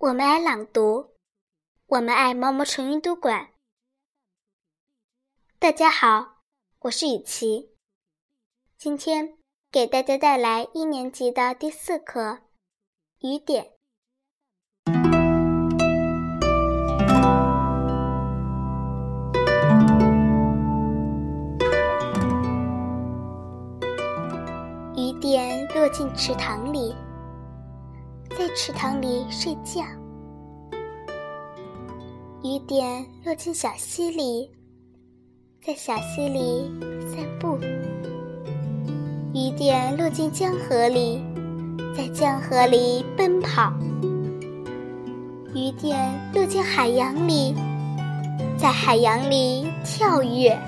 我们爱朗读，我们爱毛毛虫阅读馆。大家好，我是雨琪，今天给大家带来一年级的第四课《雨点》。雨点落进池塘里。在池塘里睡觉，雨点落进小溪里，在小溪里散步；雨点落进江河里，在江河里奔跑；雨点落进海洋里，在海洋里跳跃。